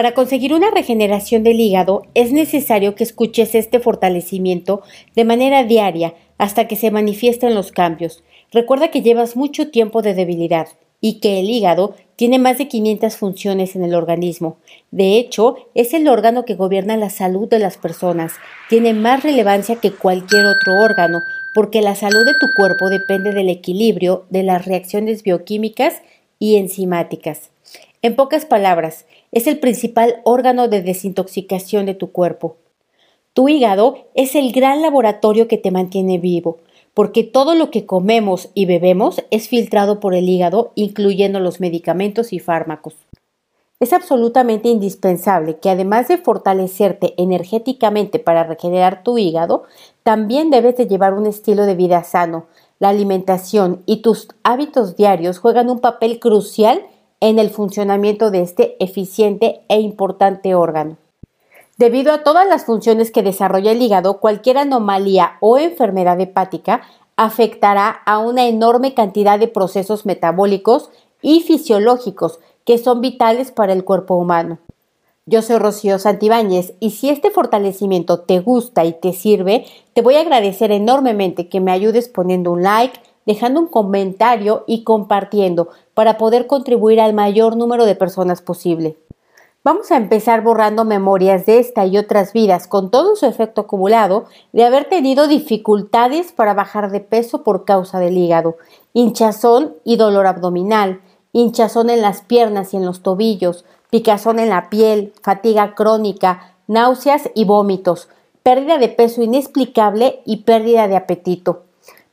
Para conseguir una regeneración del hígado es necesario que escuches este fortalecimiento de manera diaria hasta que se manifiesten los cambios. Recuerda que llevas mucho tiempo de debilidad y que el hígado tiene más de 500 funciones en el organismo. De hecho, es el órgano que gobierna la salud de las personas. Tiene más relevancia que cualquier otro órgano, porque la salud de tu cuerpo depende del equilibrio de las reacciones bioquímicas y enzimáticas. En pocas palabras, es el principal órgano de desintoxicación de tu cuerpo. Tu hígado es el gran laboratorio que te mantiene vivo, porque todo lo que comemos y bebemos es filtrado por el hígado, incluyendo los medicamentos y fármacos. Es absolutamente indispensable que además de fortalecerte energéticamente para regenerar tu hígado, también debes de llevar un estilo de vida sano. La alimentación y tus hábitos diarios juegan un papel crucial en el funcionamiento de este eficiente e importante órgano. Debido a todas las funciones que desarrolla el hígado, cualquier anomalía o enfermedad hepática afectará a una enorme cantidad de procesos metabólicos y fisiológicos que son vitales para el cuerpo humano. Yo soy Rocío Santibáñez y si este fortalecimiento te gusta y te sirve, te voy a agradecer enormemente que me ayudes poniendo un like, dejando un comentario y compartiendo para poder contribuir al mayor número de personas posible. Vamos a empezar borrando memorias de esta y otras vidas con todo su efecto acumulado de haber tenido dificultades para bajar de peso por causa del hígado, hinchazón y dolor abdominal, hinchazón en las piernas y en los tobillos, picazón en la piel, fatiga crónica, náuseas y vómitos, pérdida de peso inexplicable y pérdida de apetito.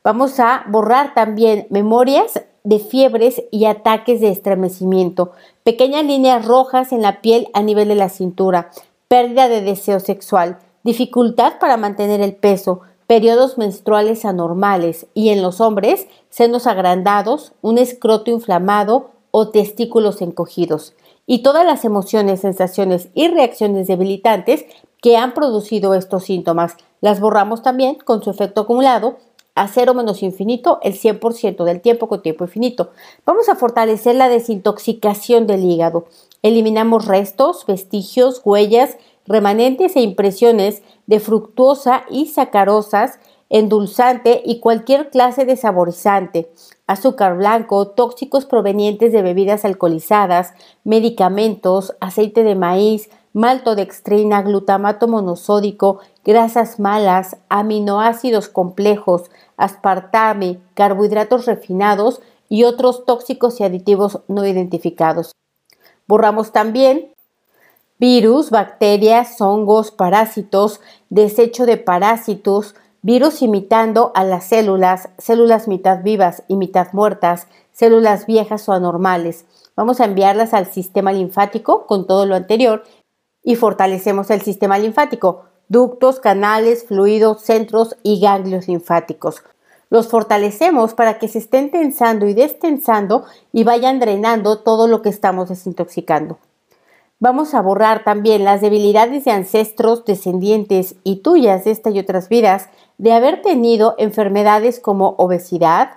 Vamos a borrar también memorias de fiebres y ataques de estremecimiento, pequeñas líneas rojas en la piel a nivel de la cintura, pérdida de deseo sexual, dificultad para mantener el peso, periodos menstruales anormales. Y en los hombres senos agrandados, un escroto inflamado o testículos encogidos. Y todas las emociones, sensaciones y reacciones debilitantes que han producido estos síntomas. Las borramos también con su efecto acumulado a cero menos infinito el 100% del tiempo con tiempo infinito. Vamos a fortalecer la desintoxicación del hígado. Eliminamos restos, vestigios, huellas, remanentes e impresiones de fructuosa y sacarosas, endulzante y cualquier clase de saborizante, azúcar blanco, tóxicos provenientes de bebidas alcoholizadas, medicamentos, aceite de maíz, maltodextrina, glutamato monosódico, grasas malas, aminoácidos complejos, aspartame, carbohidratos refinados y otros tóxicos y aditivos no identificados. Borramos también virus, bacterias, hongos, parásitos, desecho de parásitos, virus imitando a las células, células mitad vivas y mitad muertas, células viejas o anormales. Vamos a enviarlas al sistema linfático con todo lo anterior y fortalecemos el sistema linfático, ductos, canales, fluidos, centros y ganglios linfáticos. Los fortalecemos para que se estén tensando y destensando y vayan drenando todo lo que estamos desintoxicando. Vamos a borrar también las debilidades de ancestros, descendientes y tuyas de esta y otras vidas de haber tenido enfermedades como obesidad,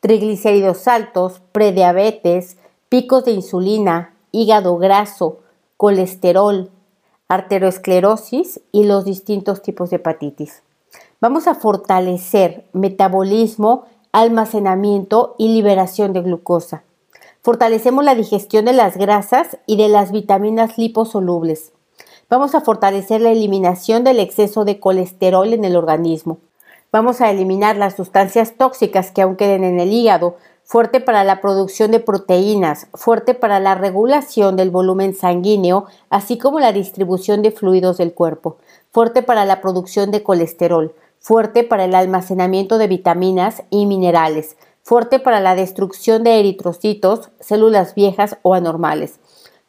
triglicéridos altos, prediabetes, picos de insulina, hígado graso, colesterol, arteriosclerosis y los distintos tipos de hepatitis. Vamos a fortalecer metabolismo, almacenamiento y liberación de glucosa. Fortalecemos la digestión de las grasas y de las vitaminas liposolubles. Vamos a fortalecer la eliminación del exceso de colesterol en el organismo. Vamos a eliminar las sustancias tóxicas que aún queden en el hígado, fuerte para la producción de proteínas, fuerte para la regulación del volumen sanguíneo, así como la distribución de fluidos del cuerpo, fuerte para la producción de colesterol, fuerte para el almacenamiento de vitaminas y minerales, fuerte para la destrucción de eritrocitos, células viejas o anormales,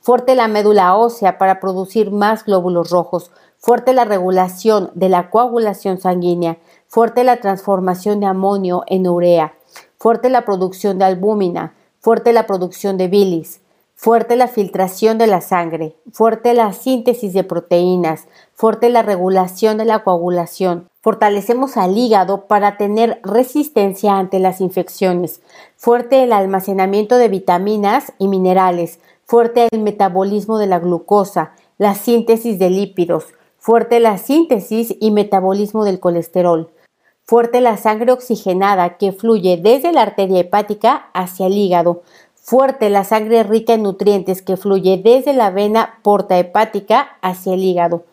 fuerte la médula ósea para producir más glóbulos rojos, fuerte la regulación de la coagulación sanguínea, fuerte la transformación de amonio en urea, fuerte la producción de albúmina, fuerte la producción de bilis, fuerte la filtración de la sangre, fuerte la síntesis de proteínas, fuerte la regulación de la coagulación. Fortalecemos al hígado para tener resistencia ante las infecciones, fuerte el almacenamiento de vitaminas y minerales, fuerte el metabolismo de la glucosa, la síntesis de lípidos, fuerte la síntesis y metabolismo del colesterol, fuerte la sangre oxigenada que fluye desde la arteria hepática hacia el hígado, fuerte la sangre rica en nutrientes que fluye desde la vena porta hepática hacia el hígado.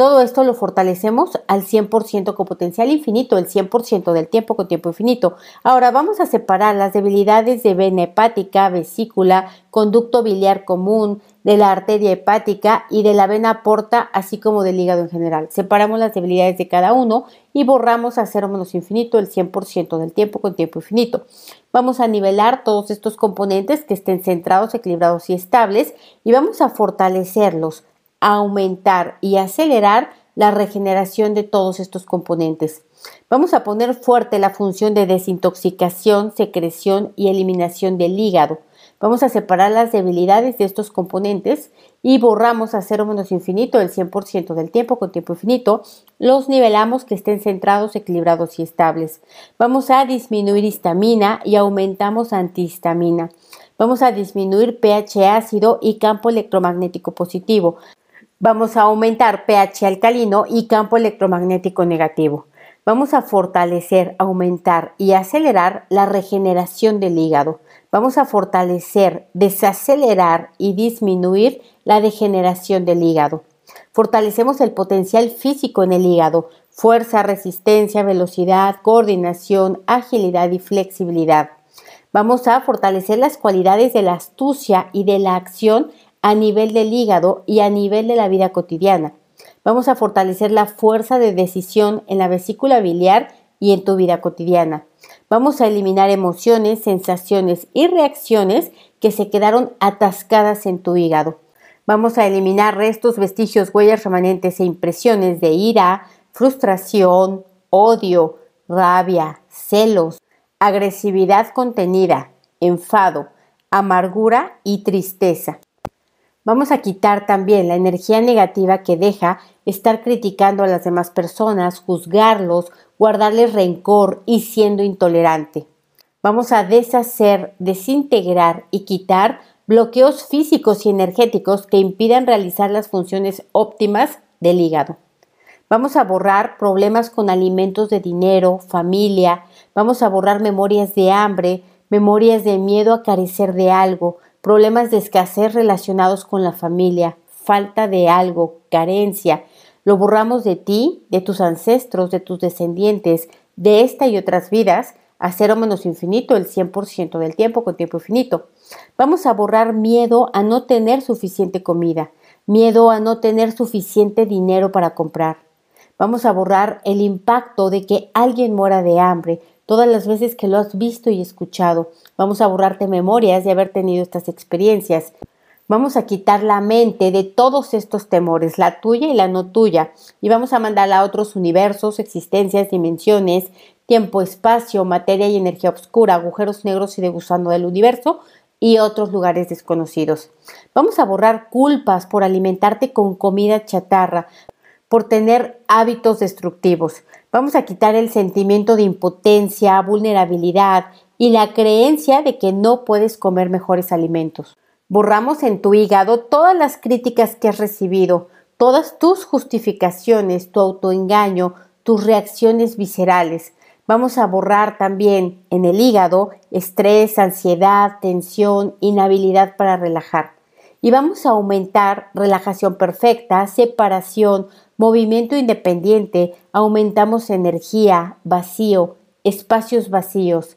Todo esto lo fortalecemos al 100% con potencial infinito, el 100% del tiempo con tiempo infinito. Ahora vamos a separar las debilidades de vena hepática, vesícula, conducto biliar común, de la arteria hepática y de la vena porta, así como del hígado en general. Separamos las debilidades de cada uno y borramos a cero menos infinito el 100% del tiempo con tiempo infinito. Vamos a nivelar todos estos componentes que estén centrados, equilibrados y estables y vamos a fortalecerlos aumentar y acelerar la regeneración de todos estos componentes. Vamos a poner fuerte la función de desintoxicación, secreción y eliminación del hígado. Vamos a separar las debilidades de estos componentes y borramos a cero menos infinito el 100% del tiempo con tiempo infinito. Los nivelamos que estén centrados, equilibrados y estables. Vamos a disminuir histamina y aumentamos antihistamina. Vamos a disminuir pH ácido y campo electromagnético positivo. Vamos a aumentar pH alcalino y campo electromagnético negativo. Vamos a fortalecer, aumentar y acelerar la regeneración del hígado. Vamos a fortalecer, desacelerar y disminuir la degeneración del hígado. Fortalecemos el potencial físico en el hígado, fuerza, resistencia, velocidad, coordinación, agilidad y flexibilidad. Vamos a fortalecer las cualidades de la astucia y de la acción a nivel del hígado y a nivel de la vida cotidiana. Vamos a fortalecer la fuerza de decisión en la vesícula biliar y en tu vida cotidiana. Vamos a eliminar emociones, sensaciones y reacciones que se quedaron atascadas en tu hígado. Vamos a eliminar restos, vestigios, huellas remanentes e impresiones de ira, frustración, odio, rabia, celos, agresividad contenida, enfado, amargura y tristeza. Vamos a quitar también la energía negativa que deja estar criticando a las demás personas, juzgarlos, guardarles rencor y siendo intolerante. Vamos a deshacer, desintegrar y quitar bloqueos físicos y energéticos que impidan realizar las funciones óptimas del hígado. Vamos a borrar problemas con alimentos de dinero, familia, vamos a borrar memorias de hambre, memorias de miedo a carecer de algo, problemas de escasez relacionados con la familia, falta de algo, carencia. Lo borramos de ti, de tus ancestros, de tus descendientes, de esta y otras vidas, a cero menos infinito el 100% del tiempo con tiempo infinito. Vamos a borrar miedo a no tener suficiente comida, miedo a no tener suficiente dinero para comprar. Vamos a borrar el impacto de que alguien muera de hambre, todas las veces que lo has visto y escuchado. Vamos a borrarte memorias de haber tenido estas experiencias. Vamos a quitar la mente de todos estos temores, la tuya y la no tuya, y vamos a mandarla a otros universos, existencias, dimensiones, tiempo, espacio, materia y energía oscura, agujeros negros y de del universo y otros lugares desconocidos. Vamos a borrar culpas por alimentarte con comida chatarra, por tener hábitos destructivos. Vamos a quitar el sentimiento de impotencia, vulnerabilidad y la creencia de que no puedes comer mejores alimentos. Borramos en tu hígado todas las críticas que has recibido, todas tus justificaciones, tu autoengaño, tus reacciones viscerales. Vamos a borrar también en el hígado estrés, ansiedad, tensión, inhabilidad para relajar. Y vamos a aumentar relajación perfecta, separación, movimiento independiente, aumentamos energía, vacío, espacios vacíos.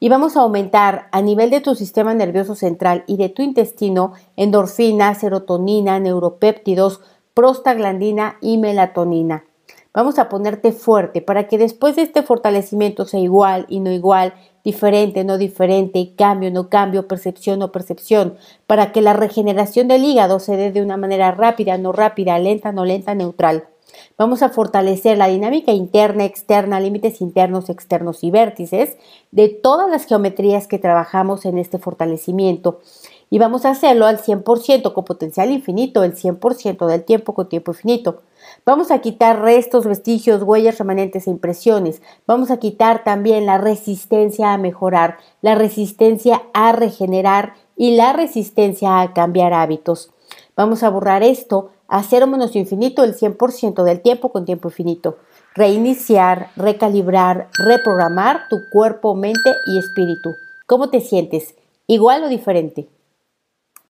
Y vamos a aumentar a nivel de tu sistema nervioso central y de tu intestino endorfina, serotonina, neuropéptidos, prostaglandina y melatonina. Vamos a ponerte fuerte para que después de este fortalecimiento sea igual y no igual, diferente, no diferente, cambio, no cambio, percepción, no percepción, para que la regeneración del hígado se dé de una manera rápida, no rápida, lenta, no lenta, neutral. Vamos a fortalecer la dinámica interna, externa, límites internos, externos y vértices de todas las geometrías que trabajamos en este fortalecimiento y vamos a hacerlo al 100% con potencial infinito, el 100% del tiempo con tiempo infinito. Vamos a quitar restos, vestigios, huellas remanentes e impresiones. Vamos a quitar también la resistencia a mejorar, la resistencia a regenerar y la resistencia a cambiar hábitos. Vamos a borrar esto a cero menos infinito el 100% del tiempo con tiempo infinito. Reiniciar, recalibrar, reprogramar tu cuerpo, mente y espíritu. ¿Cómo te sientes? ¿Igual o diferente?